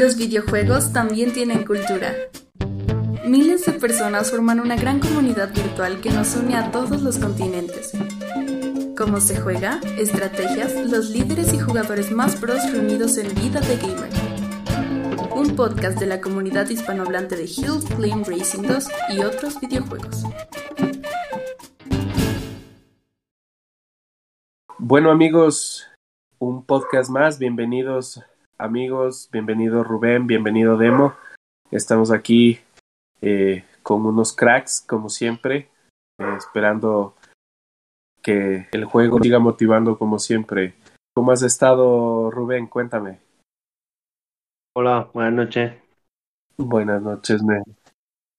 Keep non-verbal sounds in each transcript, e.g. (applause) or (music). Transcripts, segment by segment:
Los videojuegos también tienen cultura. Miles de personas forman una gran comunidad virtual que nos une a todos los continentes. Cómo se juega, estrategias, los líderes y jugadores más pros reunidos en Vida de Gamer. Un podcast de la comunidad hispanohablante de Hill Climb Racing 2 y otros videojuegos. Bueno amigos, un podcast más, bienvenidos amigos, bienvenido Rubén, bienvenido Demo. Estamos aquí eh, con unos cracks, como siempre, eh, esperando que el juego siga motivando como siempre. ¿Cómo has estado, Rubén? Cuéntame. Hola, buenas noches. Buenas noches, men.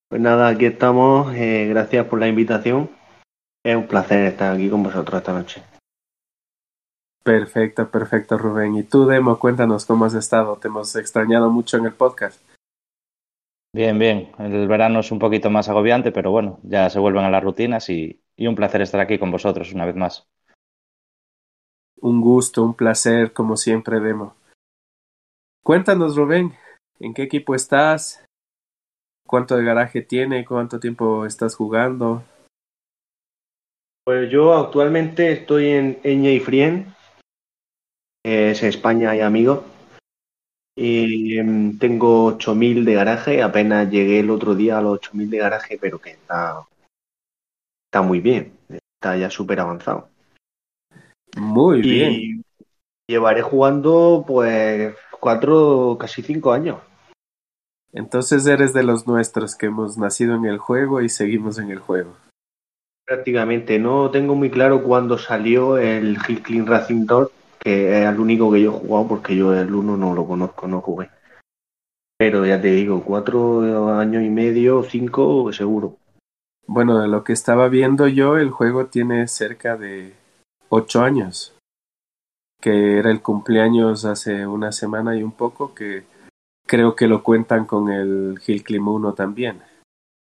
Pues nada, aquí estamos. Eh, gracias por la invitación. Es un placer estar aquí con vosotros esta noche. Perfecto, perfecto, Rubén. Y tú, Demo, cuéntanos cómo has estado. Te hemos extrañado mucho en el podcast. Bien, bien. El verano es un poquito más agobiante, pero bueno, ya se vuelven a las rutinas y, y un placer estar aquí con vosotros una vez más. Un gusto, un placer, como siempre, Demo. Cuéntanos, Rubén, ¿en qué equipo estás? ¿Cuánto de garaje tiene? ¿Cuánto tiempo estás jugando? Pues yo actualmente estoy en Eña y Frien, es España y amigos. Y em, tengo 8000 de garaje, apenas llegué el otro día a los 8000 de garaje, pero que está, está muy bien, está ya súper avanzado. Muy Y bien. llevaré jugando pues cuatro, casi cinco años. Entonces eres de los nuestros que hemos nacido en el juego y seguimos en el juego. Prácticamente no tengo muy claro cuándo salió el Hill Clean Racing 2, que es el único que yo he jugado porque yo el 1 no lo conozco, no jugué. Pero ya te digo, cuatro años y medio, cinco seguro. Bueno, de lo que estaba viendo yo, el juego tiene cerca de ocho años, que era el cumpleaños hace una semana y un poco, que creo que lo cuentan con el Hill Climb 1 también,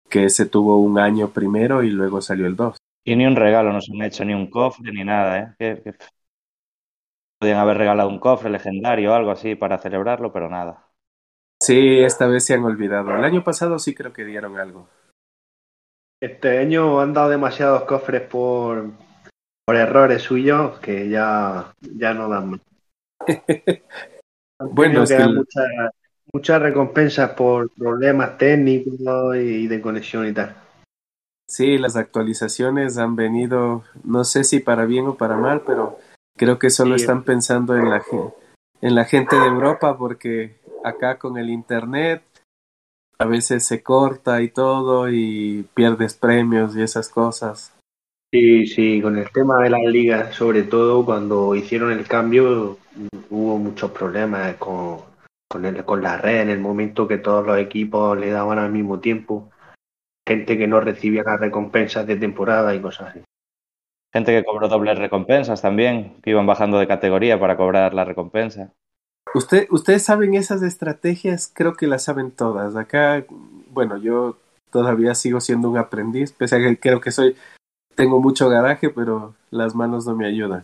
que ese tuvo un año primero y luego salió el 2. Y ni un regalo nos han hecho, ni un cofre, ni nada, ¿eh? Que- que- Podían haber regalado un cofre legendario o algo así para celebrarlo, pero nada. Sí, esta vez se han olvidado. El año pasado sí creo que dieron algo. Este año han dado demasiados cofres por, por errores suyos que ya, ya no dan más. (laughs) Bueno, es que el- muchas, muchas recompensas por problemas técnicos y de conexión y tal. Sí, las actualizaciones han venido, no sé si para bien o para mal, pero creo que solo Sí. están pensando en la, en la gente de Europa porque acá con el Internet a veces se corta y todo y pierdes premios y esas cosas. Sí, sí, con el tema de las ligas, sobre todo cuando hicieron el cambio, hubo muchos problemas con, con, el, con la red en el momento que todos los equipos le daban al mismo tiempo. Gente que no recibía las recompensas de temporada y cosas así. Gente que cobró dobles recompensas también, que iban bajando de categoría para cobrar la recompensa. Usted, ustedes saben esas estrategias, creo que las saben todas. Acá, bueno, yo todavía sigo siendo un aprendiz, pese a que creo que soy, tengo mucho garaje, pero las manos no me ayudan.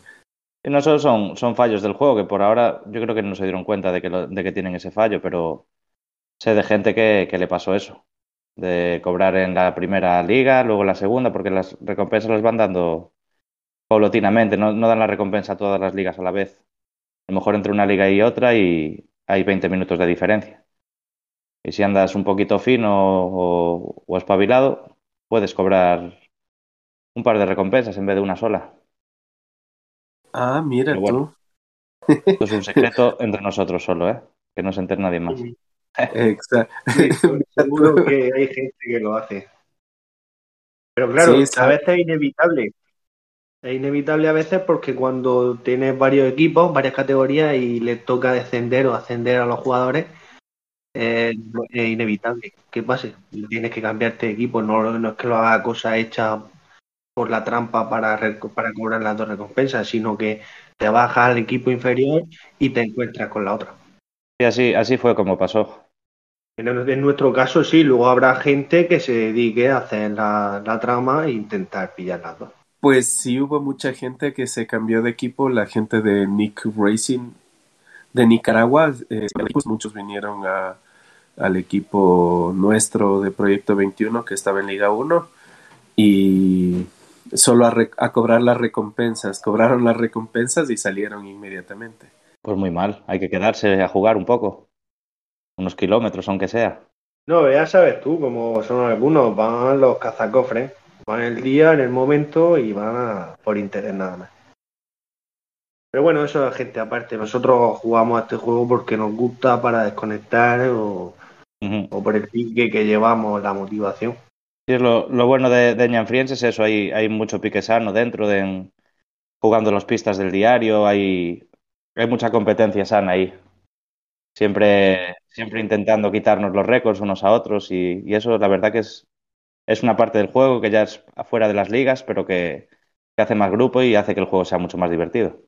Y no solo son, son fallos del juego, que por ahora yo creo que no se dieron cuenta de que, lo- de que tienen ese fallo, pero sé de gente que, que le pasó eso, de cobrar en la primera liga, luego en la segunda, porque las recompensas las van dando paulatinamente, no, no dan la recompensa a todas las ligas a la vez. A lo mejor entre una liga y otra y hay 20 minutos de diferencia. Y si andas un poquito fino o, o espabilado, puedes cobrar un par de recompensas en vez de una sola. Ah, mira bueno. tú. Esto es un secreto (laughs) entre nosotros solo, ¿eh? Que no se entere nadie más. (laughs) Exacto. Sí, seguro que hay gente que lo hace. Pero claro, sí. a veces es inevitable. Es inevitable a veces porque cuando tienes varios equipos, varias categorías y le toca descender o ascender a los jugadores, eh, es inevitable que pase. Tienes que cambiarte de equipo, no, no es que lo haga cosa hecha por la trampa para, cobrar las dos recompensas, sino que te bajas al equipo inferior y te encuentras con la otra. Y así, así fue como pasó. En, en nuestro caso sí, luego habrá gente que se dedique a hacer la, la trama e intentar pillar las dos. Pues sí hubo mucha gente que se cambió de equipo, la gente de Nick Racing de Nicaragua, eh, muchos vinieron a, al equipo nuestro de Proyecto 21 que estaba en Liga 1 y solo a, a, cobrar las recompensas. Cobraron las recompensas y salieron inmediatamente. Pues muy mal, hay que quedarse a jugar un poco, unos kilómetros aunque sea. No, ya sabes tú, como son algunos, van los cazacofres, van el día, en el momento y van a, por interés nada más. Pero bueno, eso es gente aparte. Nosotros jugamos a este juego porque nos gusta para desconectar o, o por el pique que llevamos, la motivación. Sí, es lo, lo bueno de, de Ñanfriens es eso, hay, hay mucho pique sano dentro, de, jugando las pistas del diario, hay, hay mucha competencia sana ahí. Siempre, siempre intentando quitarnos los récords unos a otros y, y, eso la verdad que es, es una parte del juego que ya es afuera de las ligas, pero que, hace más grupo y hace que el juego sea mucho más divertido.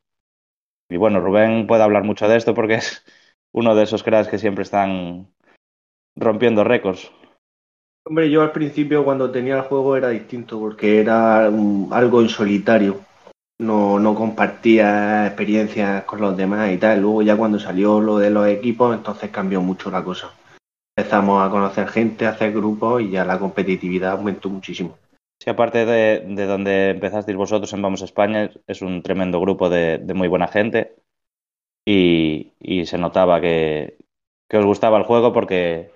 Y bueno, Rubén puede hablar mucho de esto porque es uno de esos cracks que siempre están rompiendo récords. Hombre, yo al principio cuando tenía el juego era distinto porque era un, algo en solitario. No, no compartía experiencias con los demás y tal. Luego ya cuando salió lo de los equipos, entonces cambió mucho la cosa. Empezamos a conocer gente, a hacer grupos y ya la competitividad aumentó muchísimo. Sí, aparte de, de donde empezasteis vosotros en Vamos a España, es un tremendo grupo de, de muy buena gente y, y se notaba que, que os gustaba el juego porque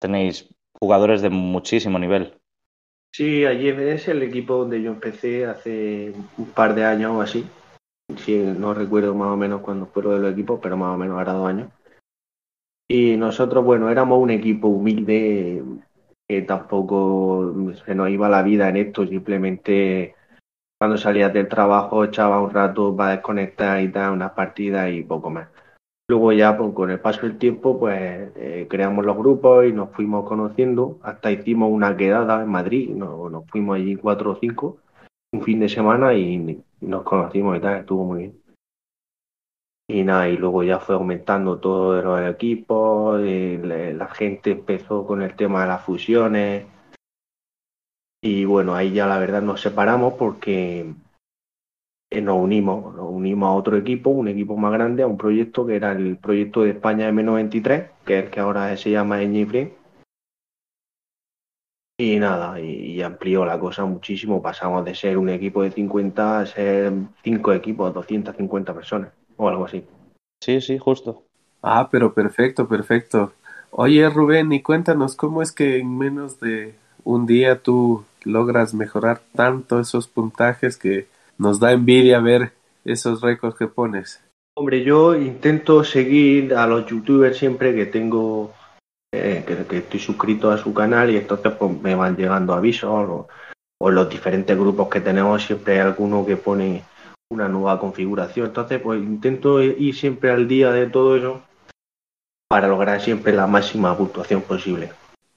tenéis jugadores de muchísimo nivel. Sí, allí es el equipo donde yo empecé hace un par de años o así. Sí, no recuerdo más o menos cuándo fue lo de los equipos, pero más o menos ahora dos años. Y nosotros, bueno, éramos un equipo humilde que tampoco se nos iba la vida en esto, simplemente cuando salías del trabajo echaba un rato para desconectar y tal, unas partidas y poco más. Luego ya pues, con el paso del tiempo pues eh, creamos los grupos y nos fuimos conociendo, hasta hicimos una quedada en Madrid, no, nos fuimos allí cuatro o cinco, un fin de semana y nos conocimos y tal, estuvo muy bien. Y nada, y luego ya fue aumentando todo de los equipos, la gente empezó con el tema de las fusiones. Y bueno, ahí ya la verdad nos separamos porque nos unimos, nos unimos a otro equipo, un equipo más grande, a un proyecto que era el proyecto de España M93, que es el que ahora se llama Eñifre. Y nada, y, y, amplió la cosa muchísimo. Pasamos de ser un equipo de 50 a ser cinco equipos, 250 personas o algo así. Sí, sí, justo. Ah, pero perfecto, perfecto. Oye, Rubén, y cuéntanos cómo es que en menos de un día tú logras mejorar tanto esos puntajes que nos da envidia ver esos récords que pones. Hombre, yo intento seguir a los youtubers siempre que tengo, eh, que, que, estoy suscrito a su canal y entonces pues me van llegando avisos o, o los diferentes grupos que tenemos siempre hay alguno que pone una nueva configuración. Entonces, pues intento ir siempre al día de todo eso para lograr siempre la máxima puntuación posible.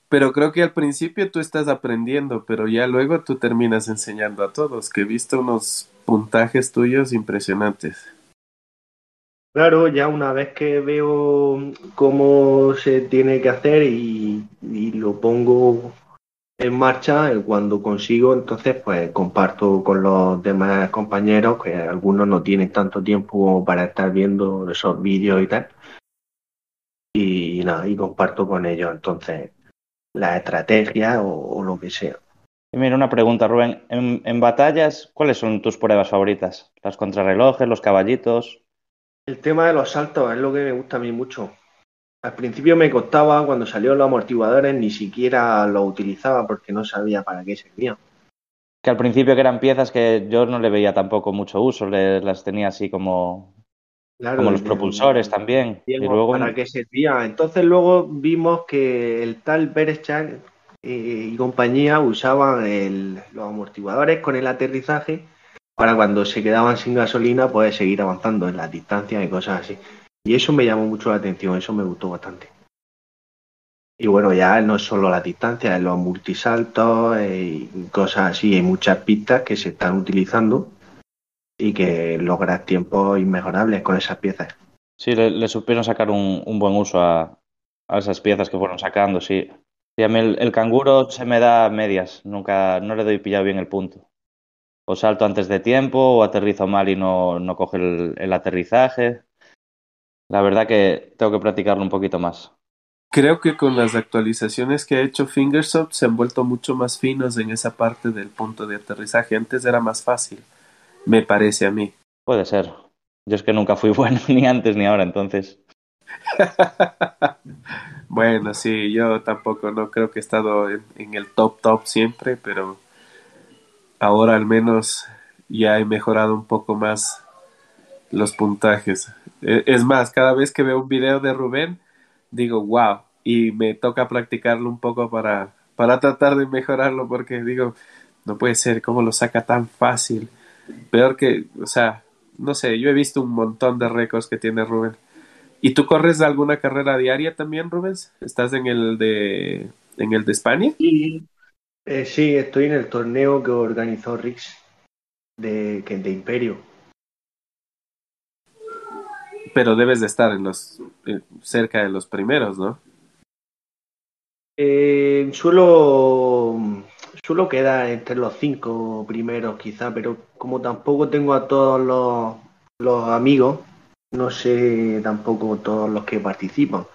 Pero creo que al principio tú estás aprendiendo, pero ya luego tú terminas enseñando a todos, que he visto unos puntajes tuyos impresionantes. Claro, ya una vez que veo cómo se tiene que hacer y, y lo pongo en marcha, cuando consigo, entonces pues comparto con los demás compañeros, que algunos no tienen tanto tiempo para estar viendo esos vídeos y tal. Y nada, y comparto con ellos entonces la estrategia o, o lo que sea. Y mira, una pregunta, Rubén. En, en, batallas, ¿cuáles son tus pruebas favoritas? ¿Las contrarrelojes, los caballitos? El tema de los saltos es lo que me gusta a mí mucho. Al principio me costaba, cuando salieron los amortiguadores, ni siquiera los utilizaba porque no sabía para qué servían. Que al principio que eran piezas que yo no le veía tampoco mucho uso, le, las tenía así como, claro, como los propulsores el, también. Y luego... ¿Para qué servía? Entonces luego vimos que el tal Berechak eh, y compañía usaban el, los amortiguadores con el aterrizaje para cuando se quedaban sin gasolina poder seguir avanzando en las distancias y cosas así. Y eso me llamó mucho la atención, eso me gustó bastante. Y bueno, ya no es solo la distancia, es los multisaltos y cosas así. Hay muchas pistas que se están utilizando y que logras tiempos inmejorables con esas piezas. Sí, le, le supieron sacar un, buen uso a, esas piezas que fueron sacando, sí. Y a mí el, canguro se me da medias, nunca, no le doy pillado bien el punto. O salto antes de tiempo, o aterrizo mal y no, coge el aterrizaje La verdad que tengo que practicarlo un poquito más. Creo que con las actualizaciones que ha hecho Fingersoft se han vuelto mucho más finos en esa parte del punto de aterrizaje. Antes era más fácil, me parece a mí. Puede ser. Yo es que nunca fui (laughs) bueno, ni antes ni ahora, entonces. (laughs) bueno, sí, yo tampoco no creo que he estado en, en, el top top siempre, pero ahora al menos ya he mejorado un poco más los puntajes. E, es más, cada vez que veo un video de Rubén, digo, wow, y me toca practicarlo un poco para, para tratar de mejorarlo porque digo, no puede ser, ¿cómo lo saca tan fácil? Peor que, o sea, no sé, yo he visto un montón de récords que tiene Rubén. ¿Y tú corres alguna carrera diaria también, Rubens? ¿Estás en el de, en el de España? Sí, eh, sí estoy en el torneo que organizó Rix de, de Imperio. Pero debes de estar en los eh, cerca de los primeros, ¿no? Eh, suelo suelo entre los cinco primeros quizá, pero como tampoco tengo a todos los, los amigos, no sé tampoco todos los que participan.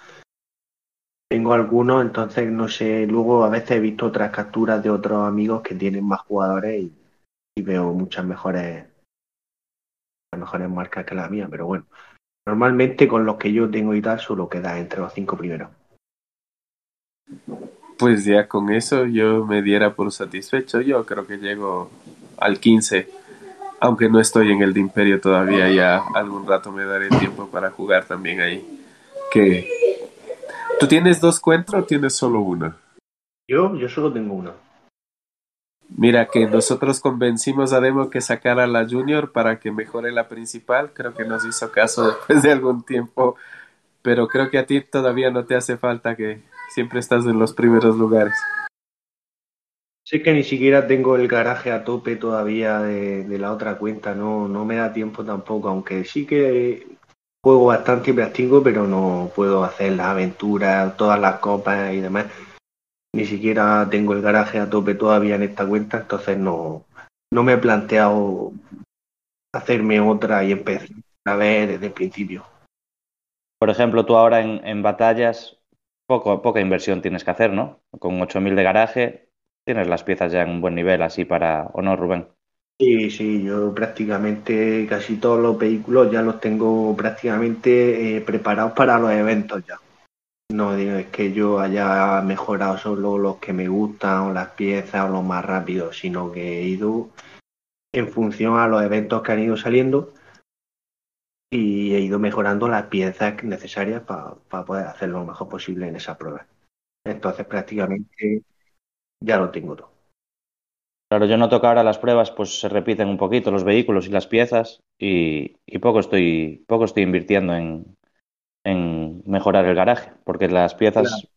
Tengo algunos, entonces no sé. Luego a veces he visto otras capturas de otros amigos que tienen más jugadores y, y veo muchas mejores, mejores marcas que la mía, pero bueno. Normalmente con los que yo tengo y tal solo queda entre los cinco primeros. Pues ya con eso yo me diera por satisfecho. Yo creo que llego al 15 aunque no estoy en el de Imperio todavía, ya algún rato me daré tiempo para jugar también ahí. Que ¿Tú tienes dos cuentas o tienes solo una? Yo, yo solo tengo una. Mira que nosotros convencimos a Demo que sacara la Junior para que mejore la principal. Creo que nos hizo caso después de algún tiempo. Pero creo que a ti todavía no te hace falta que siempre estás en los primeros lugares. Sé que ni siquiera tengo el garaje a tope todavía de, de, la otra cuenta, no, no me da tiempo tampoco, aunque sí que juego bastante y pero no puedo hacer las aventuras, todas las copas y demás. Ni siquiera tengo el garaje a tope todavía en esta cuenta, entonces no, no me he planteado hacerme otra y empezar a ver desde el principio. Por ejemplo, tú ahora en, en batallas, poco, poca inversión tienes que hacer, ¿no? Con 8.000 de garaje, tienes las piezas ya en un buen nivel así para, ¿o no, Rubén? Sí, sí, yo prácticamente casi todos los vehículos ya los tengo prácticamente eh, preparados para los eventos ya. No digo es que yo haya mejorado solo los que me gustan o las piezas o los más rápidos, sino que he ido en función a los eventos que han ido saliendo y he ido mejorando las piezas necesarias para pa poder hacer lo mejor posible en esa prueba. Entonces prácticamente ya lo tengo todo. Claro, yo noto que ahora las pruebas pues se repiten un poquito los vehículos y las piezas y, y poco estoy poco estoy invirtiendo en, en, mejorar el garaje, porque las piezas claro.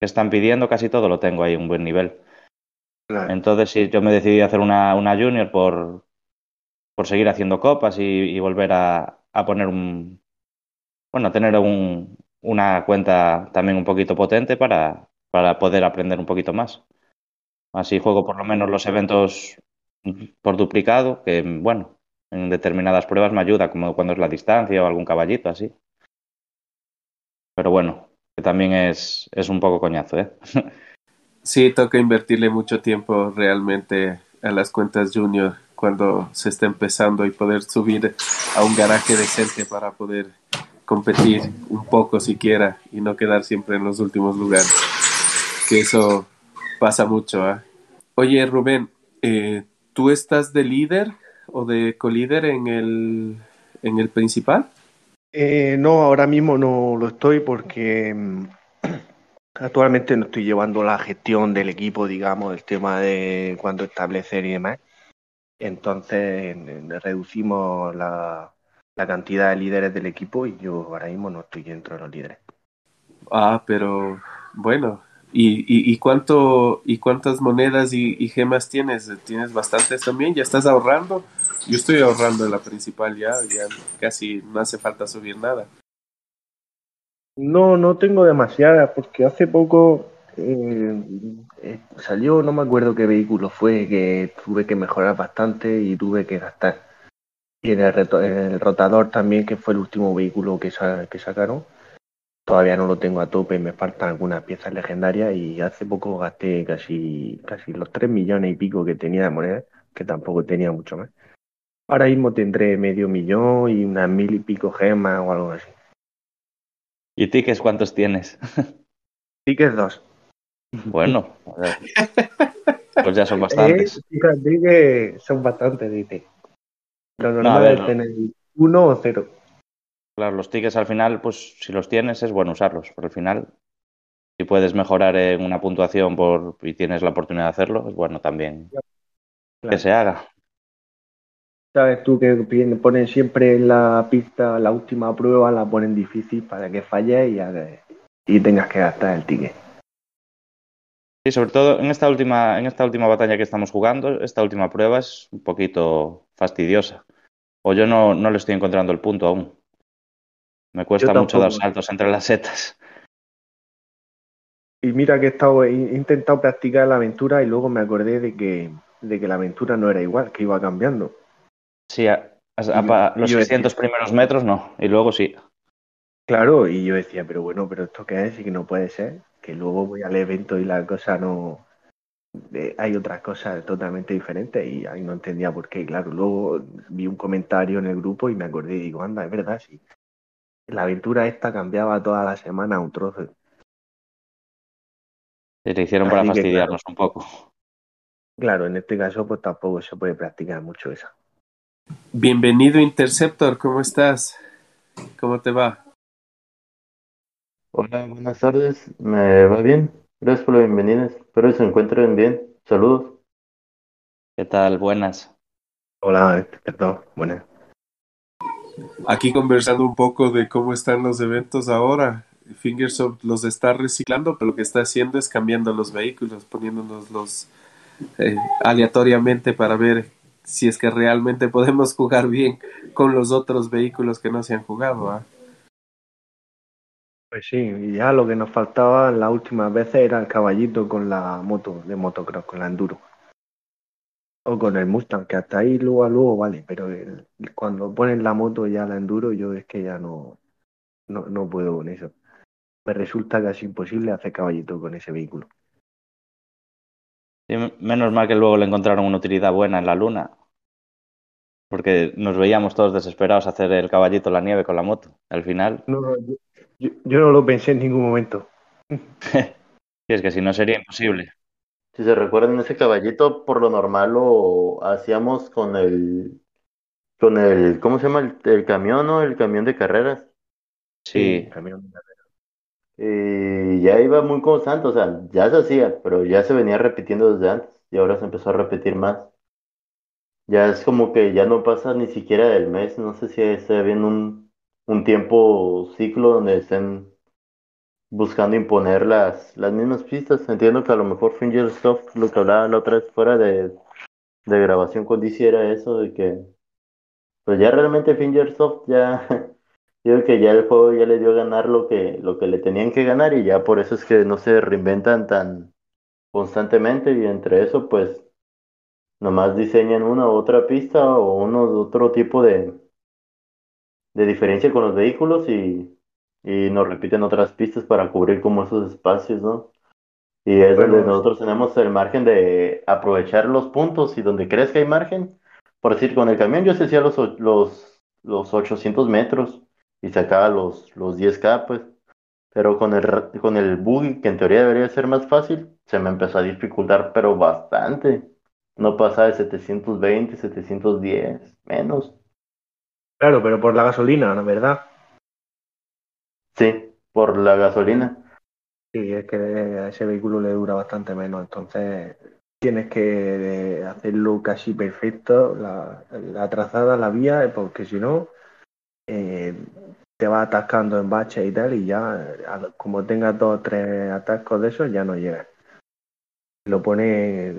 que están pidiendo casi todo lo tengo ahí un buen nivel. Claro. Entonces, si yo me decidí a hacer una, una junior por, por seguir haciendo copas y, y volver a, a, poner un bueno, a tener un, una cuenta también un poquito potente para, para poder aprender un poquito más. Así juego por lo menos los eventos por duplicado, que bueno, en determinadas pruebas me ayuda, como cuando es la distancia o algún caballito así. Pero bueno, que también es, es un poco coñazo, ¿eh? (laughs) Sí, toca invertirle mucho tiempo realmente a las cuentas junior cuando se está empezando y poder subir a un garaje decente para poder competir un poco siquiera y no quedar siempre en los últimos lugares. Que eso pasa mucho. ¿eh? Oye, Rubén, eh, ¿tú estás de líder o de colíder en el, en el principal? Eh, no, ahora mismo no lo estoy porque mm, (clears throat) actualmente no estoy llevando la gestión del equipo, digamos, el tema de cuándo establecer y demás. Entonces reducimos la, la cantidad de líderes del equipo y yo ahora mismo no estoy dentro de los líderes. Ah, pero bueno, ¿Y, y, y, cuánto, y cuántas monedas y, gemas tienes? ¿Tienes bastantes también? ¿Ya estás ahorrando? Yo estoy ahorrando en la principal ya, ya casi no hace falta subir nada. No, no tengo demasiadas, porque hace poco eh, eh, salió, no me acuerdo qué vehículo fue, que tuve que mejorar bastante y tuve que gastar. Y en el, en el rotador también, que fue el último vehículo que, sa- que sacaron, todavía no lo tengo a tope, me faltan algunas piezas legendarias y hace poco gasté casi, casi los 3 millones y pico que tenía de monedas, que tampoco tenía mucho más. Ahora mismo tendré medio millón y unas mil y pico gemas o algo así. ¿Y tickets cuántos tienes? (laughs) Es dos. Bueno, a ver. pues ya son (laughs) bastantes. Eh, fíjate que son bastantes, dice. Lo No, normal ver, es no. tener uno o cero. Claro, los tickets al final, pues si los tienes es bueno usarlos, pero al final, si puedes mejorar en una puntuación por, y tienes la oportunidad de hacerlo, es bueno también que se haga. Sabes tú que ponen siempre en la pista la última prueba, la ponen difícil para que falles y tengas que gastar el ticket. Sí, sobre todo en esta última, en esta última batalla que estamos jugando, esta última prueba es un poquito fastidiosa. O yo no, no le estoy encontrando el punto aún. Me cuesta mucho dar saltos entre las setas. Y mira que he, estado, he intentado practicar la aventura y luego me acordé de que, de que la aventura no era igual, que iba cambiando. Sí, a- a- a- pa- los Yo decía- 600 primeros metros no, y luego sí. Claro, y yo decía, pero bueno, pero esto qué es y que no puede ser, que luego voy al evento y la cosa no... eh, hay otras cosas totalmente diferentes y ahí no entendía por qué. Claro, luego vi un comentario en el grupo y me acordé y digo, anda, es verdad, sí. La aventura esta cambiaba toda la semana un trozo. Y le hicieron para que, fastidiarnos un poco. Claro, en este caso pues tampoco se puede practicar mucho esa. Bienvenido Interceptor, ¿cómo estás? ¿Cómo te va? Hola, buenas tardes. ¿Me va bien? Gracias por la bienvenida. Espero que se encuentren bien. Saludos. ¿Qué tal? Buenas. Hola, perdón, buenas. Aquí conversando un poco de cómo están los eventos ahora. Fingersoft los está reciclando, pero lo que está haciendo es cambiando los vehículos, poniéndonos los eh, aleatoriamente para ver si es que realmente podemos jugar bien con los otros vehículos que no se han jugado. ¿ah? Pues sí, y ya lo que nos faltaba las últimas veces era el caballito con la moto de motocross, con la enduro. O con el Mustang, que hasta ahí luego a luego vale, pero el- cuando ponen la moto ya la enduro, yo es que ya no, no, no puedo con eso. Me resulta casi imposible hacer caballito con ese vehículo. Y m- menos mal que luego le encontraron una utilidad buena en la luna. Porque nos veíamos todos desesperados a hacer el caballito en la nieve con la moto. Al final, No, no, yo, yo- yo no lo pensé en ningún momento. (laughs) y es que si no sería imposible. Si se recuerdan, ese caballito por lo normal lo hacíamos con el, con el, ¿cómo se llama? El, el camión, ¿no? El camión de carreras. Sí, camión. Y ya iba muy constante, o sea, ya se hacía, pero ya se venía repitiendo desde antes y ahora se empezó a repetir más. Ya es como que ya no pasa ni siquiera del mes, no sé si esté bien un, un tiempo ciclo donde estén buscando imponer las, las mismas pistas. Entiendo que a lo mejor Fingersoft, lo que hablaba la otra vez fuera de, de grabación con DC era eso, de que pues ya realmente Fingersoft ya, (laughs) yo creo que ya el juego ya le dio a ganar lo que, lo que le tenían que ganar y ya por eso es que no se reinventan tan constantemente y entre eso pues nomás diseñan una u otra pista o uno otro tipo de, de diferencia con los vehículos y, y nos repiten otras pistas para cubrir como esos espacios, ¿no? Y es Bueno, donde nosotros tenemos el margen de aprovechar los puntos y donde crees que hay margen. Por decir, con el camión yo se hacía los, los, los 800 metros y sacaba los, los 10K, pues. Pero con el, con el buggy, que en teoría debería ser más fácil, se me empezó a dificultar, pero bastante. No pasaba de 720, 710, menos. Claro, pero por la gasolina, ¿no? ¿verdad? Sí, por la gasolina. Sí, es que a ese vehículo le dura bastante menos, entonces tienes que eh, hacerlo casi perfecto, la, la trazada, la vía, porque si no, eh, te va atascando en baches y tal, y ya, como tengas dos o tres atascos de esos, ya no llegas. Lo pone,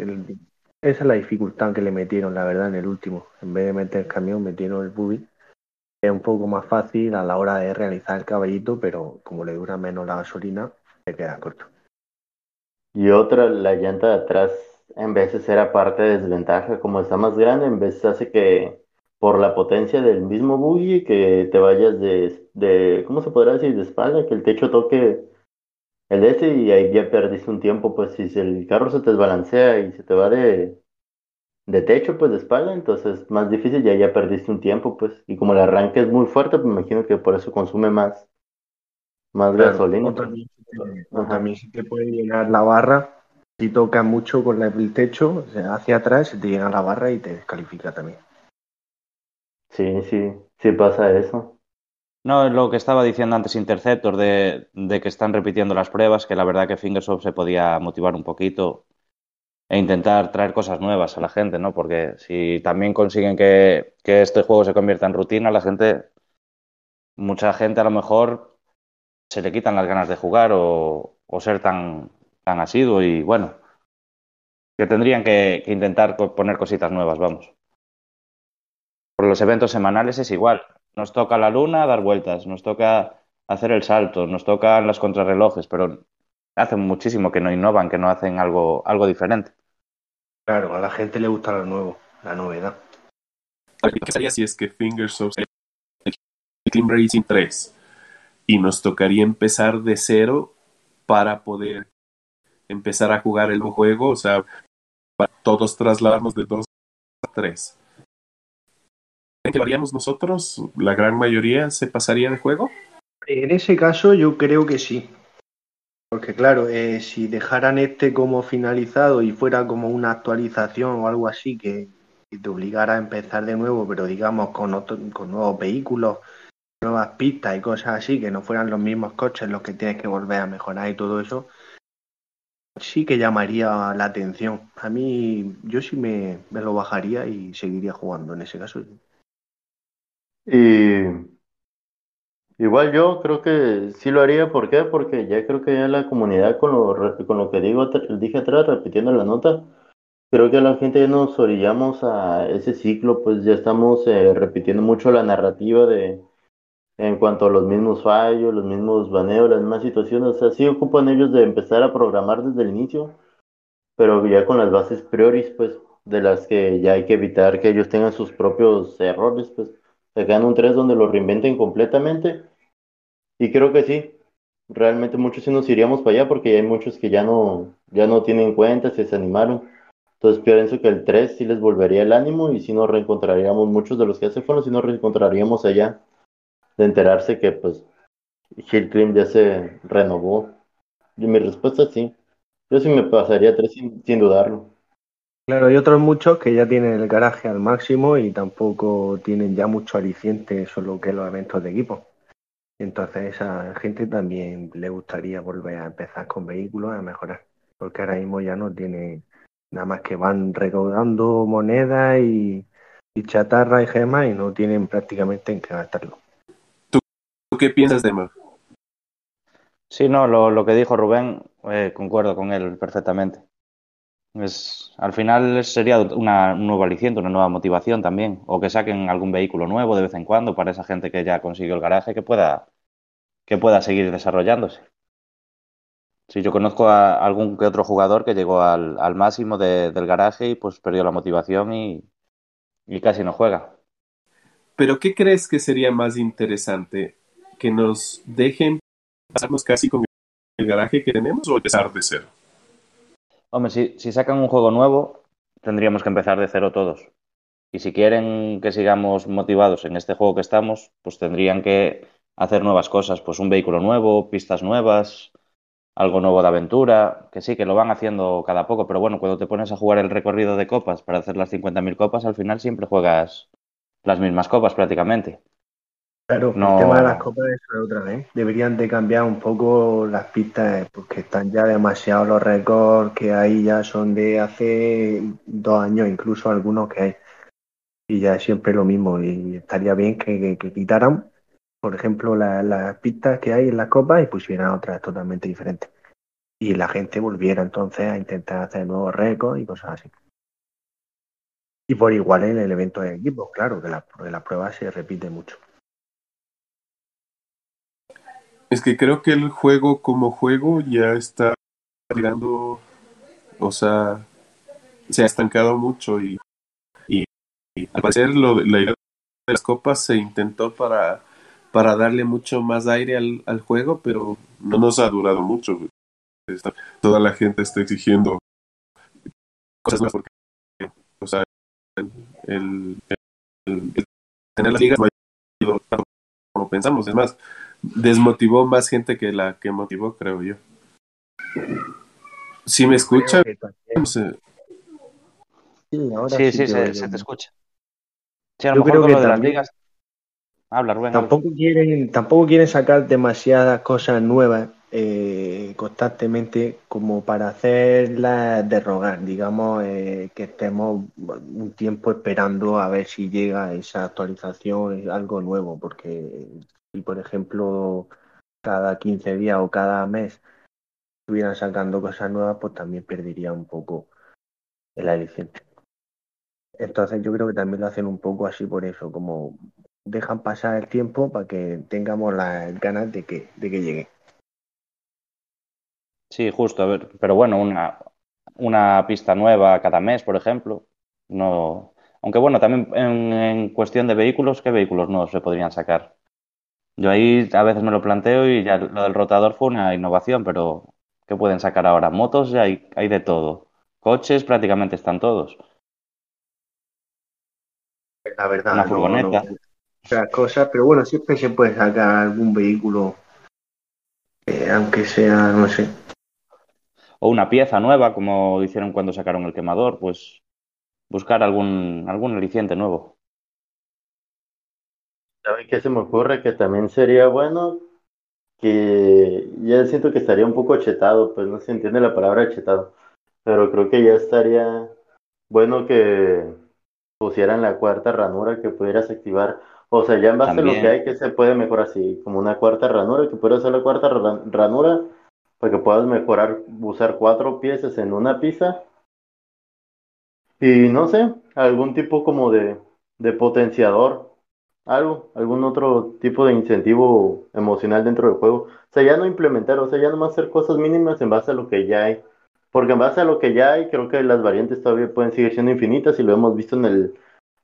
esa es la dificultad que le metieron, la verdad, en el último. En vez de meter el camión, metieron el buggy. Un poco más fácil a la hora de realizar el caballito, pero como le dura menos la gasolina, te queda corto. Y otra, la llanta de atrás en veces era parte de desventaja, como está más grande, en veces hace que por la potencia del mismo buggy que te vayas de, de, ¿cómo se podrá decir? De espalda, que el techo toque el S y ahí ya perdiste un tiempo, pues si el carro se te desbalancea y se te va de, de techo, pues de espalda, entonces es más difícil, ya ya perdiste un tiempo, pues, y como el arranque es muy fuerte, pues me imagino que por eso consume más, más Claro, gasolina. o también, también se te puede llenar la barra. Si tocas mucho con la- el techo, hacia atrás, se te llena la barra y te descalifica también. Sí, sí, sí pasa eso. No, lo que estaba diciendo antes Interceptor de, de que están repitiendo las pruebas, que la verdad que Fingersoft se podía motivar un poquito e intentar traer cosas nuevas a la gente, ¿no? Porque si también consiguen que, este juego se convierta en rutina, la gente, mucha gente a lo mejor se le quitan las ganas de jugar o, ser tan, tan asiduo y bueno, que tendrían que, que intentar poner cositas nuevas, vamos. Por los eventos semanales es igual. Nos toca la luna dar vueltas, nos toca hacer el salto, nos tocan las contrarrelojes, pero hacen muchísimo que no innovan, que no hacen algo, algo diferente. Claro, a la gente le gusta lo nuevo, la novedad. ¿Qué pasaría si es que Fingersoft el Team Racing 3 y nos tocaría empezar de cero para poder empezar a jugar el juego? O sea, para todos trasladarnos de 2 a 3. ¿Creen que lo haríamos nosotros? ¿La gran mayoría se pasaría de juego? En ese caso, yo creo que sí. Porque claro, eh, si dejaran este como finalizado y fuera como una actualización o algo así que, te obligara a empezar de nuevo, pero digamos con, otro- con nuevos vehículos, nuevas pistas y cosas así, que no fueran los mismos coches los que tienes que volver a mejorar y todo eso, sí que llamaría la atención. A mí, yo sí me, me lo bajaría y seguiría jugando en ese caso. Y igual yo creo que sí lo haría, ¿por qué? Porque ya creo que ya la comunidad con lo, con lo que digo, dije atrás, repitiendo la nota, creo que la gente ya nos orillamos a ese ciclo, pues ya estamos eh, repitiendo mucho la narrativa de en cuanto a los mismos fallos, los mismos baneos, las mismas situaciones, o sí ocupan ellos de empezar a programar desde el inicio, pero ya con las bases prioris, pues, de las que ya hay que evitar que ellos tengan sus propios errores, pues, sacan un 3 donde lo reinventen completamente, y creo que sí, realmente muchos sí nos iríamos para allá, porque hay muchos que ya no, ya no tienen cuenta, se desanimaron, entonces pienso que el 3 sí les volvería el ánimo, y sí nos reencontraríamos, muchos de los que se fueron, sí nos reencontraríamos allá, de enterarse que, pues, Hill ya se renovó, y mi respuesta es sí. Yo sí me pasaría tres sin, sin dudarlo. Claro, hay otros muchos que ya tienen el garaje al máximo y tampoco tienen ya mucho aliciente solo que los eventos de equipo. Entonces a esa gente también le gustaría volver a empezar con vehículos a mejorar, porque ahora mismo ya no tiene nada más que van recaudando monedas y, y chatarra y gemas y no tienen prácticamente en qué gastarlo. ¿Tú qué piensas, Dema? Sí, no, lo, lo que dijo Rubén, eh, concuerdo con él perfectamente. Es, al final sería una, un nuevo aliciente, una nueva motivación también. O que saquen algún vehículo nuevo de vez en cuando para esa gente que ya consiguió el garaje que pueda, que pueda seguir desarrollándose. Sí, yo conozco a algún que otro jugador que llegó al, al máximo de- del garaje y pues perdió la motivación y, y casi no juega. ¿Pero qué crees que sería más interesante? ¿Que nos dejen pasarnos casi con el garaje que tenemos o empezar de cero? Hombre, si, sacan un juego nuevo, tendríamos que empezar de cero todos. Y si quieren que sigamos motivados en este juego que estamos, pues tendrían que hacer nuevas cosas, pues un vehículo nuevo, pistas nuevas, algo nuevo de aventura, que sí, que lo van haciendo cada poco, pero bueno, cuando te pones a jugar el recorrido de copas para hacer las 50.000 copas, al final siempre juegas las mismas copas prácticamente. Claro, No. el tema de las copas es otra vez. Deberían de cambiar un poco las pistas porque están ya demasiados los récords que hay ya son de hace dos años, incluso algunos que hay. Y ya es siempre lo mismo. Y estaría bien que, que- que quitaran, por ejemplo, la- las pistas que hay en las copas y pusieran otras totalmente diferentes. Y la gente volviera entonces a intentar hacer nuevos récords y cosas así. Y por igual en el evento de equipos, claro, que la, que la prueba se repite mucho. Es que creo que el juego como juego ya está llegando, o sea, se ha estancado mucho y, y, al parecer lo, la idea de las copas se intentó para, para darle mucho más aire al, al juego, pero no nos ha durado mucho. Toda la gente está exigiendo cosas nuevas porque, o sea, el, el, tener las ligas no ha tanto como pensamos. Es más, desmotivó más gente que la que motivó, creo yo. Si me se- Sí, ahora Sí, se, te escucha. Sí, a lo Yo mejor creo que lo de las ligas. Habla, Rubén. habla. Tampoco quieren, tampoco quieren sacar demasiadas cosas nuevas eh, constantemente como para hacerlas derrogar, digamos eh, que estemos un tiempo esperando a ver si llega esa actualización, algo nuevo, porque si por ejemplo cada 15 días o cada mes estuvieran sacando cosas nuevas, pues también perdería un poco el aliciente. Entonces yo creo que también lo hacen un poco así por eso, como dejan pasar el tiempo para que tengamos las ganas de que, de que llegue. Sí, justo, a ver, pero bueno, una, una pista nueva cada mes, por ejemplo. No, aunque bueno, también en, en cuestión de vehículos, ¿qué vehículos nuevos se podrían sacar? Yo ahí a veces me lo planteo y ya lo del rotador fue una innovación, pero ¿qué pueden sacar ahora? Motos ya hay, hay de todo. Coches prácticamente están todos. La verdad, Una no- furgoneta. no- otras cosas, pero bueno, siempre se puede sacar algún vehículo, eh, aunque sea, no sé. O una pieza nueva, como hicieron cuando sacaron el quemador, pues buscar algún, algún aliciente nuevo. ¿Sabe qué se me ocurre? Que también sería bueno que ya siento que estaría un poco chetado, pues no se entiende la palabra chetado, pero creo que ya estaría bueno que pusieran la cuarta ranura que pudieras activar. O sea, ya en base a lo que hay, que se puede mejorar así, como una cuarta ranura, que puedas hacer la cuarta ra- ranura para que puedas mejorar, usar cuatro piezas en una pista. Y no sé, algún tipo como de, de potenciador, algo, algún otro tipo de incentivo emocional dentro del juego. O sea, ya no implementar, o sea, ya nomás hacer cosas mínimas en base a lo que ya hay. Porque en base a lo que ya hay, creo que las variantes todavía pueden seguir siendo infinitas y lo hemos visto en el,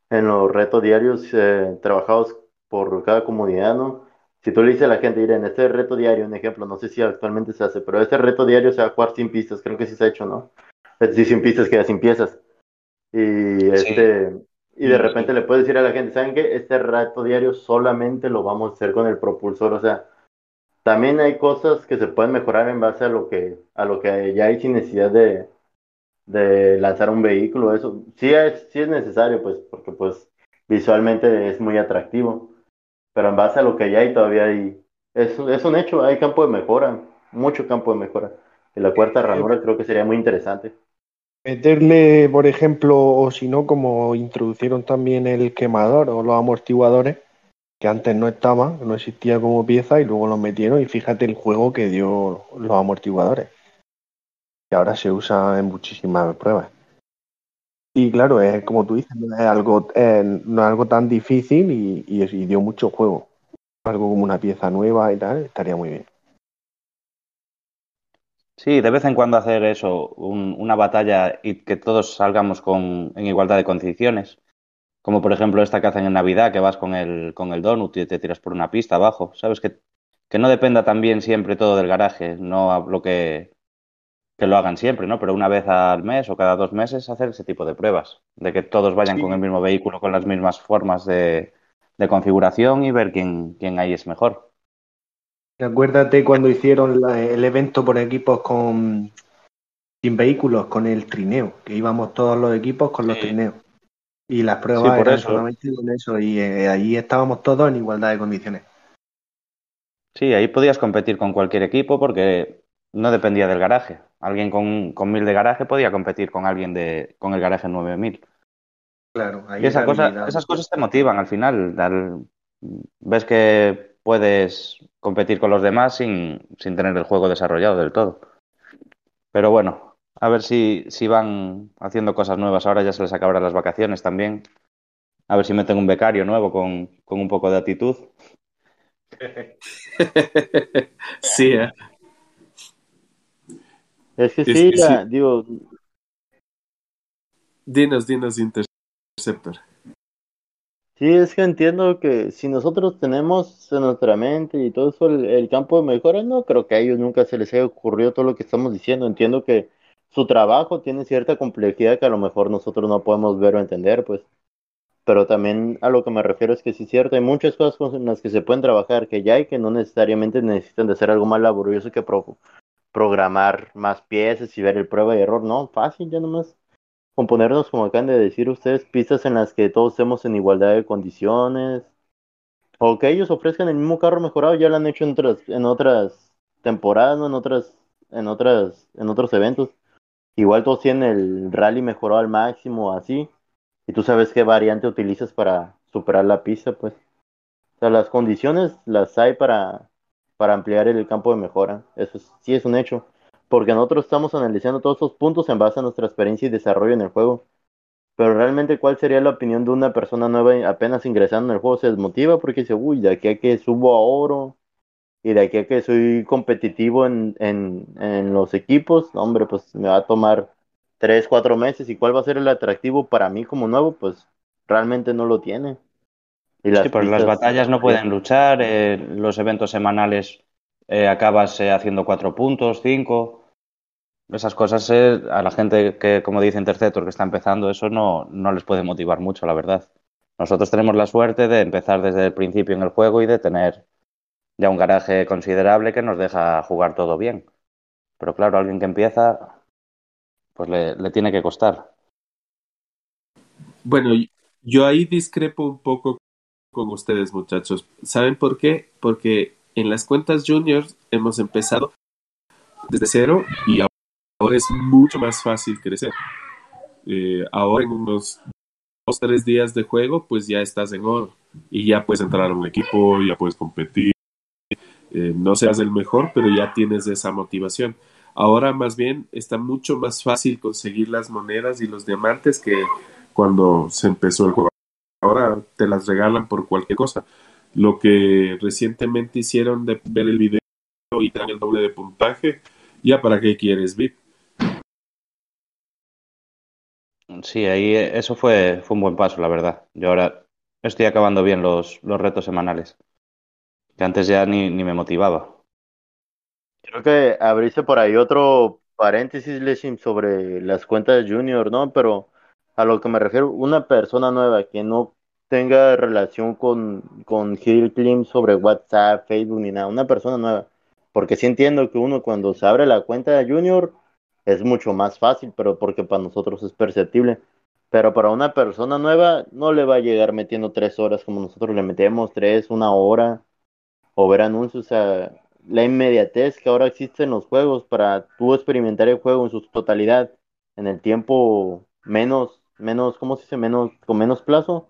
en los retos diarios eh, trabajados por cada comunidad, ¿no? Si tú le dices a la gente, miren, este reto diario, un ejemplo, no sé si actualmente se hace, pero este reto diario se va a jugar sin pistas, creo que sí se ha hecho, ¿no? Es decir, sin pistas queda sin piezas. Y este, y de repente le puedes decir a la gente, ¿saben qué? Este reto diario solamente lo vamos a hacer con el propulsor, o sea, también hay cosas que se pueden mejorar en base a lo que, a lo que ya hay sin necesidad de, de lanzar un vehículo, eso sí es, sí es necesario, pues, porque pues visualmente es muy atractivo, pero en base a lo que ya hay todavía hay, es, es un hecho, hay campo de mejora, mucho campo de mejora. Y la cuarta ranura creo que sería muy interesante. Meterle, por ejemplo, o si no, como introducieron también el quemador o los amortiguadores, que antes no estaban, no existía como pieza y luego los metieron y fíjate el juego que dio los amortiguadores, que ahora se usa en muchísimas pruebas. Y claro, es como tú dices, no es algo, eh, no es algo tan difícil y, y dio mucho juego. Algo como una pieza nueva y tal, estaría muy bien. Sí, de vez en cuando hacer eso, un- una batalla y que todos salgamos con, en igualdad de condiciones. Como por ejemplo esta que hacen en Navidad, que vas con el, con el donut y te tiras por una pista abajo. ¿Sabes? Que, que no dependa también siempre todo del garaje, no hablo que, que lo hagan siempre, ¿no? Pero una vez al mes o cada dos meses hacer ese tipo de pruebas, de que todos vayan Sí. con el mismo vehículo, con las mismas formas de, de configuración y ver quién, quién ahí es mejor. Acuérdate cuando hicieron la- el evento por equipos con sin vehículos, con el trineo, que íbamos todos los equipos con los Sí. trineos. Y las pruebas eran eso. solamente con eso, y eh, allí estábamos todos en igualdad de condiciones. Sí, ahí podías competir con cualquier equipo porque no dependía del garaje. Alguien con, con 1000 de garaje podía competir con alguien de, con el garaje 9000. Claro, ahí Y esa cosa, esas cosas te motivan al final. Al- ves que puedes competir con los demás sin, sin tener el juego desarrollado del todo. Pero bueno, a ver si, si van haciendo cosas nuevas. Ahora ya se les acabarán las vacaciones también. A ver si meten un becario nuevo con, con un poco de actitud. (laughs) sí, ¿eh? Es que Es sí, que la- sí. digo, dinos, dinos, Interceptor. Sí, es que entiendo que si nosotros tenemos en nuestra mente y todo eso el, campo de mejora, no creo que a ellos nunca se les haya ocurrido todo lo que estamos diciendo. Entiendo que su trabajo tiene cierta complejidad que a lo mejor nosotros no podemos ver o entender, pues. Pero también a lo que me refiero es que sí es cierto, hay muchas cosas con- las que se pueden trabajar que ya hay que no necesariamente necesitan de hacer algo más laborioso que pro- programar más piezas y ver el prueba y error. No, fácil, ya nomás componernos, como acaban de decir ustedes, pistas en las que todos estemos en igualdad de condiciones, o que ellos ofrezcan el mismo carro mejorado, ya lo han hecho en otras, en otras temporadas. En otras, en otras, en otros eventos. Igual todos tienen el rally mejorado al máximo, así, y tú sabes qué variante utilizas para superar la pista, pues. O sea, las condiciones las hay para, para ampliar el campo de mejora. Eso es- sí es un hecho. Porque nosotros estamos analizando todos estos puntos en base a nuestra experiencia y desarrollo en el juego. Pero realmente, ¿cuál sería la opinión de una persona nueva apenas ingresando en el juego? Se desmotiva porque dice, uy, de aquí a que subo a oro y de aquí a que soy competitivo en, en, en los equipos, hombre, pues me va a tomar tres, cuatro meses. ¿Y cuál va a ser el atractivo para mí como nuevo? Pues realmente no lo tiene. Y Sí, las pues las pistas, batallas no pueden luchar, eh, los eventos semanales eh, acabas eh, haciendo cuatro puntos, cinco. Esas cosas eh, a la gente que, como dice Interceptor, que está empezando, eso no, no les puede motivar mucho, la verdad. Nosotros tenemos la suerte de empezar desde el principio en el juego y de tener ya un garaje considerable que nos deja jugar todo bien. Pero claro, alguien que empieza, pues le, le tiene que costar. Bueno, yo ahí discrepo un poco con ustedes, muchachos. ¿Saben por qué? Porque en las cuentas juniors hemos empezado desde cero y ahora es mucho más fácil crecer. Eh, ahora en unos dos, tres días de juego, pues ya estás en oro y ya puedes entrar a un equipo, ya puedes competir. Eh, no seas el mejor, pero ya tienes esa motivación. Ahora más bien está mucho más fácil conseguir las monedas y los diamantes que cuando se empezó el juego. Ahora te las regalan por cualquier cosa. Lo que recientemente hicieron de ver el video y dan el doble de puntaje, ya para qué quieres VIP. Sí, ahí eh, eso fue, fue un buen paso, la verdad. Yo ahora estoy acabando bien los, los retos semanales, que antes ya ni, ni me motivaba. Creo que abriste por ahí otro paréntesis, Leshim, sobre las cuentas junior, ¿no? Pero a lo que me refiero, una persona nueva que no tenga relación con, con Hill sobre WhatsApp, Facebook ni nada, una persona nueva. Porque sí entiendo que uno cuando se abre la cuenta junior es mucho más fácil, pero porque para nosotros es perceptible. Pero para una persona nueva no le va a llegar metiendo tres horas como nosotros le metemos, tres, una hora o ver anuncios, o sea, la inmediatez que ahora existe en los juegos para tú experimentar el juego en su totalidad en el tiempo menos, menos, ¿cómo se dice? Menos, con menos plazo,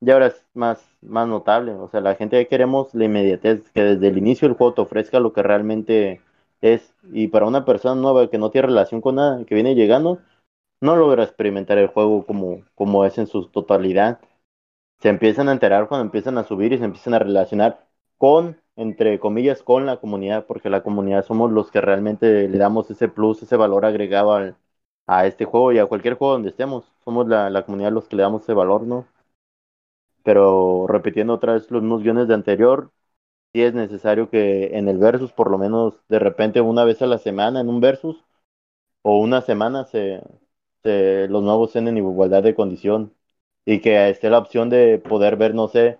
ya ahora es más, más notable. O sea, la gente ya queremos la inmediatez, que desde el inicio el juego te ofrezca lo que realmente es. Y para una persona nueva que no tiene relación con nada, que viene llegando, no logra experimentar el juego como, como es en su totalidad se empiezan a enterar cuando empiezan a subir y se empiezan a relacionar con, entre comillas, con la comunidad, porque la comunidad somos los que realmente le damos ese plus, ese valor agregado al, a este juego y a cualquier juego donde estemos. Somos la, la comunidad los que le damos ese valor, ¿no? Pero repitiendo otra vez los mismos guiones de anterior, sí es necesario que en el versus, por lo menos de repente una vez a la semana en un versus, o una semana se, se los nuevos estén en igualdad de condición y que esté la opción de poder ver, no sé,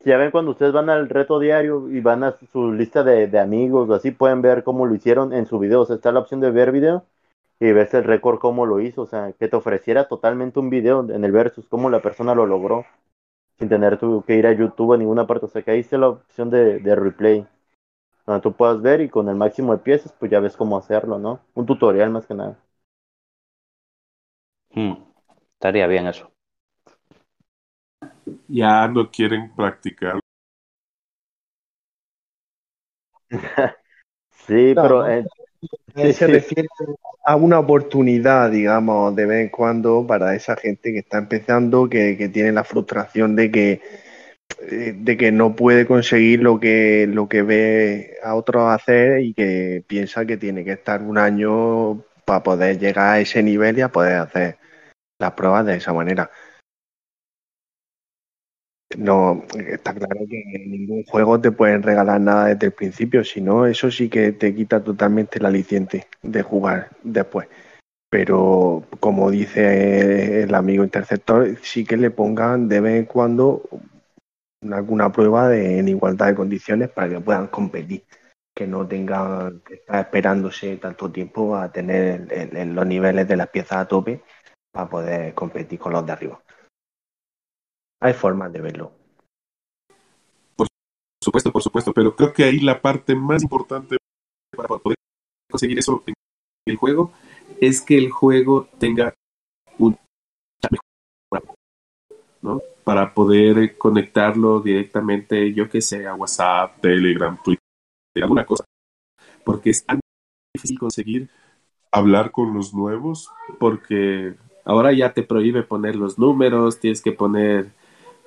si ya ven cuando ustedes van al reto diario y van a su lista de, amigos o así, pueden ver cómo lo hicieron en su video, o sea, está la opción de ver video y ves el récord cómo lo hizo, o sea, que te ofreciera totalmente un video en el versus, cómo la persona lo logró, sin tener tú que ir a YouTube a ninguna parte, o sea, que ahí está la opción de, de replay, donde tú puedas ver y con el máximo de piezas, pues ya ves cómo hacerlo, ¿no? Un tutorial más que nada. Hmm, estaría bien eso. Ya no quieren practicar. (laughs) Sí, No, pero no. eh, Se refiere a una oportunidad, digamos, de vez en cuando para esa gente que está empezando, que, que tiene la frustración de que, eh, de que no puede conseguir lo que, lo que ve a otros hacer y que piensa que tiene que estar un año para poder llegar a ese nivel y a poder hacer las pruebas de esa manera. No, está claro que en ningún juego te pueden regalar nada desde el principio, si no, eso sí que te quita totalmente el aliciente de jugar después. Pero como dice el amigo interceptor, sí que le pongan de vez en cuando alguna prueba de, en igualdad de condiciones para que puedan competir, que no tengan que estar esperándose tanto tiempo a tener los niveles de las piezas a tope para poder competir con los de arriba. Hay formas de verlo. Por supuesto, por supuesto, pero creo que ahí la parte más importante para poder conseguir eso en el juego es que el juego tenga un ¿no? Para poder conectarlo directamente, yo que sé, a WhatsApp, Telegram, Twitter, alguna cosa. Porque es tan difícil conseguir hablar con los nuevos, porque ahora ya te prohíbe poner los números, tienes que poner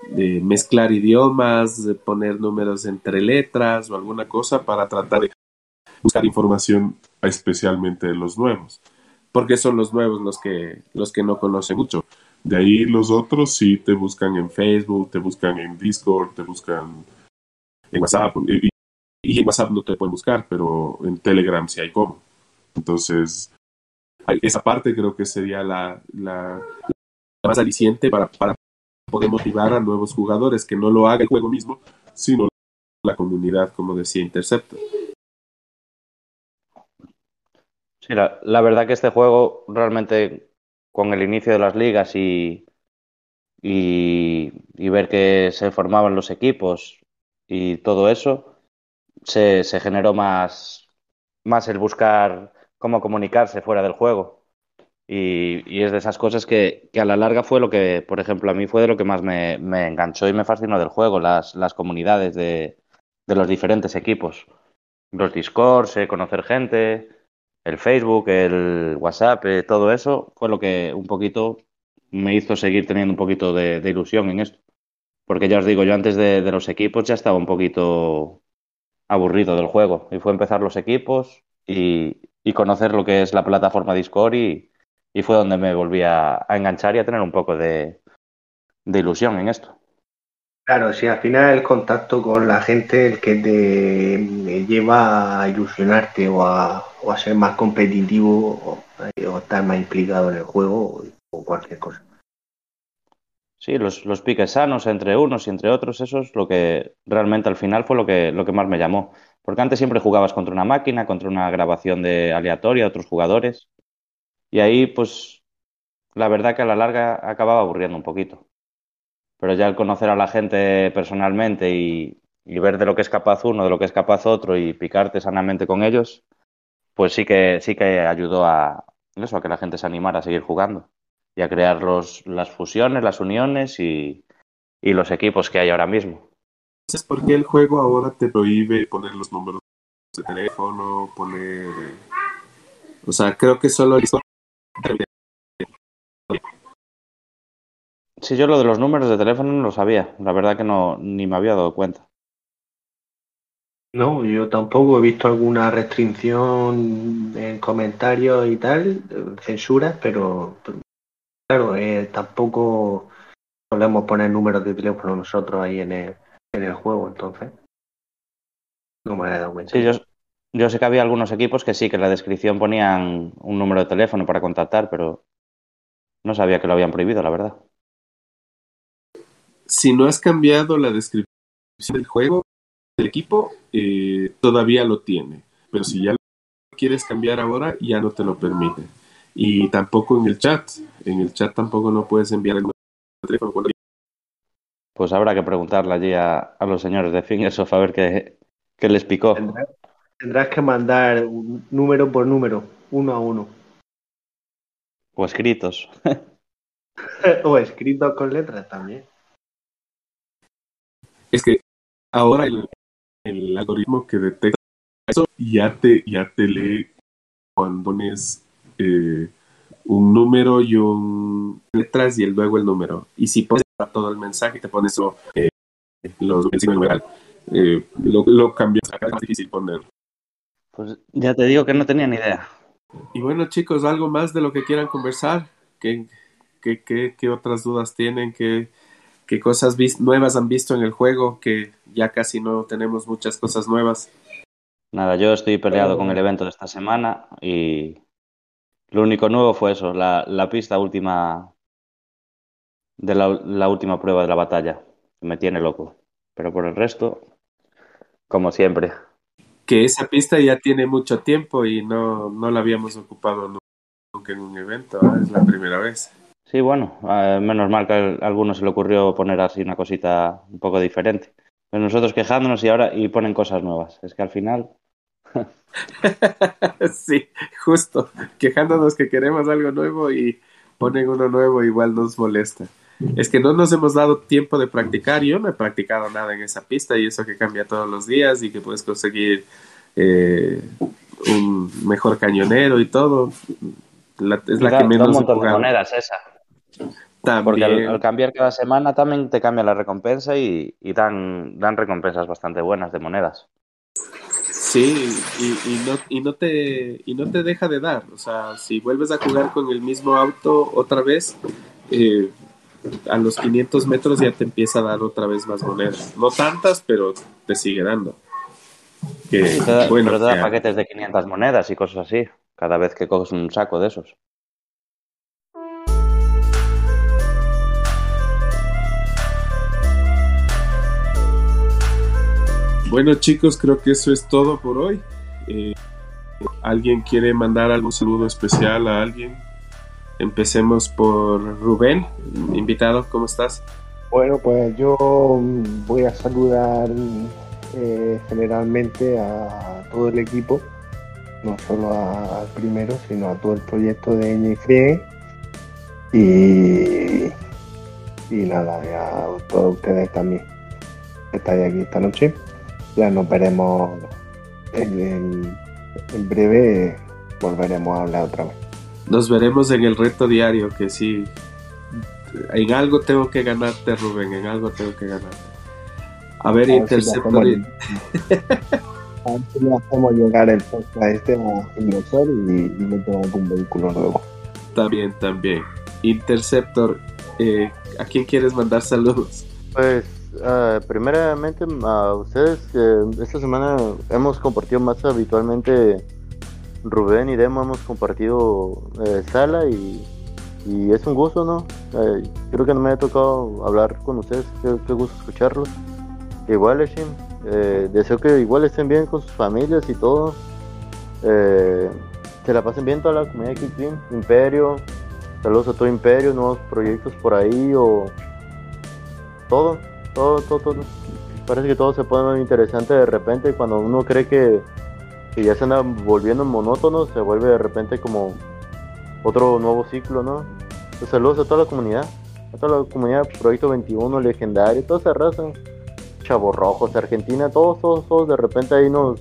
de mezclar idiomas, poner números entre letras o alguna cosa para tratar de buscar información especialmente de los nuevos, porque son los nuevos los que los que no conocen mucho. De ahí los otros sí te buscan en Facebook, te buscan en Discord, te buscan en WhatsApp y, y en WhatsApp no te pueden buscar, pero en Telegram sí hay cómo. Entonces, esa parte creo que sería la, la, la más aliciente para, para poder motivar a nuevos jugadores, que no lo haga el juego mismo, sino la comunidad, como decía Interceptor. Sí, la, la verdad que este juego realmente con el inicio de las ligas y, y, ver que se formaban los equipos y todo eso, se, generó más el buscar cómo comunicarse fuera del juego. Y, es de esas cosas que, a la larga fue lo que, por ejemplo, a mí fue de lo que más me, enganchó y me fascinó del juego, las, las comunidades de, de los diferentes equipos. Los discords, eh, conocer gente, el Facebook, el WhatsApp, eh, todo eso fue lo que un poquito me hizo seguir teniendo un poquito de, ilusión en esto. Porque ya os digo, yo antes de, de los equipos ya estaba un poquito aburrido del juego. Y fue empezar los equipos y, y conocer lo que es la plataforma Discord y, y fue donde me volví a, a, enganchar y a tener un poco de, de, ilusión en esto. Claro, si al final el contacto con la gente el que te lleva a ilusionarte o a, o a ser más competitivo o, o, estar más implicado en el juego o cualquier cosa. Sí, los, los, piques sanos entre unos y entre otros, eso es lo que realmente al final fue lo que, lo que más me llamó. Porque antes siempre jugabas contra una máquina, contra una grabación de aleatoria, otros jugadores. Y ahí, pues, la verdad que a la larga acababa aburriendo un poquito. Pero ya al conocer a la gente personalmente y, ver de lo que es capaz uno, de lo que es capaz otro y picarte sanamente con ellos, pues sí que, sí que ayudó a eso, a que la gente se animara a seguir jugando y a crear los, las fusiones, las uniones y, y los equipos que hay ahora mismo. ¿por qué el juego ahora te prohíbe poner los números de teléfono, poner... O sea, creo que solo Sí, yo lo de los números de teléfono no lo sabía. La verdad que no ni me había dado cuenta. No, yo tampoco he visto alguna restricción en comentarios y tal, censuras, pero, pero claro, eh, tampoco solemos poner números de teléfono nosotros ahí en el, en el juego, entonces no me he dado cuenta. Sí, yo, yo sé que había algunos equipos que sí, que en la descripción ponían un número de teléfono para contactar, pero no sabía que lo habían prohibido, la verdad. Si no has cambiado la descripción del juego, del equipo, eh, todavía lo tiene. Pero si ya lo quieres cambiar ahora, ya no te lo permite. Y tampoco en el chat. En el chat tampoco no puedes enviar el teléfono. Pues habrá que preguntarle allí a, a los señores de Fingersoft a ver qué, qué les picó. Tendrás, que mandar un número por número, uno a uno. O escritos. (laughs) o escritos con letras también. Es que ahora el, el algoritmo que detecta eso ya te, ya te lee cuando pones eh, un número y un letras y el, luego el número. Y si pones todo el mensaje, te pones lo, eh, los el signo numeral. Eh, lo, lo cambias, es más difícil poner. Pues ya te digo que no tenía ni idea. Y bueno, chicos, algo más de lo que quieran conversar. ¿Qué, qué, qué, qué otras dudas tienen? ¿Qué, qué cosas nuevas han visto en el juego, que ya casi no tenemos muchas cosas nuevas. Nada, yo estoy peleado con el evento de esta semana y lo único nuevo fue eso, la, la pista última de la, la última prueba de la batalla. Me tiene loco. Pero por el resto, como siempre. Que esa pista ya tiene mucho tiempo y no, no la habíamos ocupado nu- nunca en un evento, ¿ah? es la primera vez. Sí, bueno, eh, menos mal que a alguno se le ocurrió poner así una cosita un poco diferente. Pero nosotros quejándonos y ahora y ponen cosas nuevas. Es que al final, (laughs) sí, justo, quejándonos que queremos algo nuevo y ponen uno nuevo igual nos molesta. Es que no nos hemos dado tiempo de practicar, yo no he practicado nada en esa pista y eso que cambia todos los días y que puedes conseguir eh, un mejor cañonero y todo. La- es la da, que menos he montón de monedas esa. También. Porque al, al cambiar cada semana también te cambia la recompensa y, y dan, dan recompensas bastante buenas de monedas. Sí, y, y no, y, no te, y no te deja de dar. O sea, si vuelves a jugar con el mismo auto otra vez, eh, a los 500 metros ya te empieza a dar otra vez más monedas. No tantas, pero te sigue dando. Que, Sí, te da- bueno, pero te da que- paquetes de 500 monedas y cosas así, cada vez que coges un saco de esos. Bueno, chicos, creo que eso es todo por hoy. Eh, ¿Alguien quiere mandar algún saludo especial a alguien? Empecemos por Rubén, invitado, ¿cómo estás? Bueno, pues yo mm, voy a saludar eh, generalmente a todo el equipo, no solo al primero, sino a todo el proyecto de Ñ y. Y, nada, a todos ustedes también que estáis aquí esta noche. Ya nos veremos en- en breve, volveremos a hablar otra vez. Nos veremos en el reto diario, que sí. En algo tengo que ganarte, Rubén, en algo tengo que ganarte. A ver, (laughs) A ver si le Interceptor. hacemos- a ver si le hacemos llegar el podcast este a inversor y, y le tenemos un vehículo nuevo. También, también. Interceptor, eh, ¿a quién quieres mandar saludos? Pues, ah, primeramente a ustedes, que esta semana hemos compartido más habitualmente, Rubén y Demo hemos compartido eh, sala y, es un gusto, ¿no? Eh, creo que no me ha tocado hablar con ustedes, qué, gusto escucharlos. Igual, Eshim, eh, deseo que igual estén bien con sus familias y todo. Se la pasen bien toda la comunidad de Team, Imperio, saludos a todo Imperio, nuevos proyectos por ahí o todo, todo, todo, todo. Parece que todo se pone muy interesante de repente cuando uno cree que, que ya se anda volviendo monótono, se vuelve de repente como otro nuevo ciclo, ¿no? Pues saludos a toda la comunidad, a toda la comunidad Proyecto 21, Legendario, toda esa raza, Chavos Rojos, Argentina, todos, todos, todos, de repente ahí nos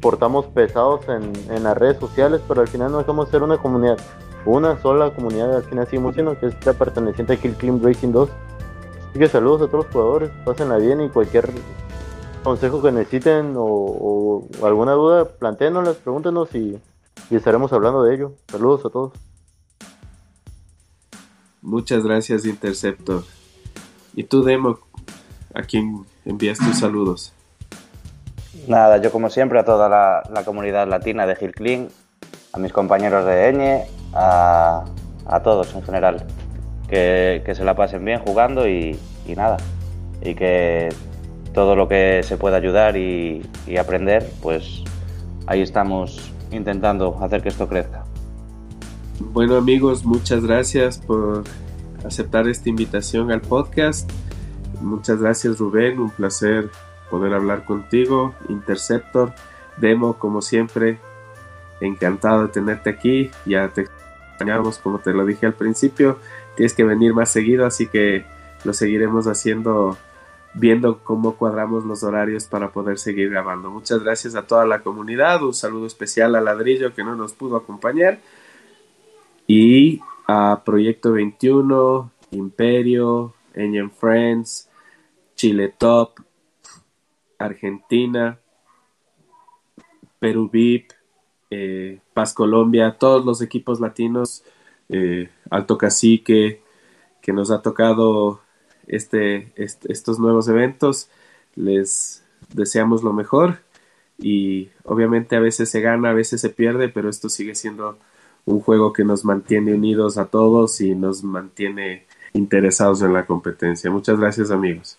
portamos pesados en, en las redes sociales, pero al final no dejamos de ser una comunidad, una sola comunidad, al final seguimos siendo que es la perteneciente a Kill Clean Racing 2. Así que saludos a todos los jugadores, pásenla bien y cualquier consejo que necesiten o, o alguna duda, plantéennoslas, pregúntenos y, y estaremos hablando de ello. Saludos a todos. Muchas gracias, Interceptor. Y tú, Demo, ¿a quién envías tus saludos? Nada, yo como siempre a toda la, la comunidad latina de Hill Clean, a mis compañeros de Eñe, a, a todos en general. Que, que se la pasen bien jugando y, y nada. Y que todo lo que se pueda ayudar y, aprender, pues ahí estamos intentando hacer que esto crezca. Bueno amigos, muchas gracias por aceptar esta invitación al podcast. Muchas gracias Rubén, un placer poder hablar contigo. Interceptor, Demo, como siempre, encantado de tenerte aquí. Ya te extrañamos, como te lo dije al principio. Tienes que venir más seguido, así que lo seguiremos haciendo, viendo cómo cuadramos los horarios para poder seguir grabando. Muchas gracias a toda la comunidad. Un saludo especial a Ladrillo que no nos pudo acompañar y a Proyecto 21, Imperio, Engine Friends, Chile Top, Argentina, Perú VIP, eh, Paz Colombia, todos los equipos latinos, eh, Alto Cacique, que nos ha tocado este, est- estos nuevos eventos. Les deseamos lo mejor y obviamente a veces se gana, a veces se pierde, pero esto sigue siendo un juego que nos mantiene unidos a todos y nos mantiene interesados en la competencia. Muchas gracias amigos.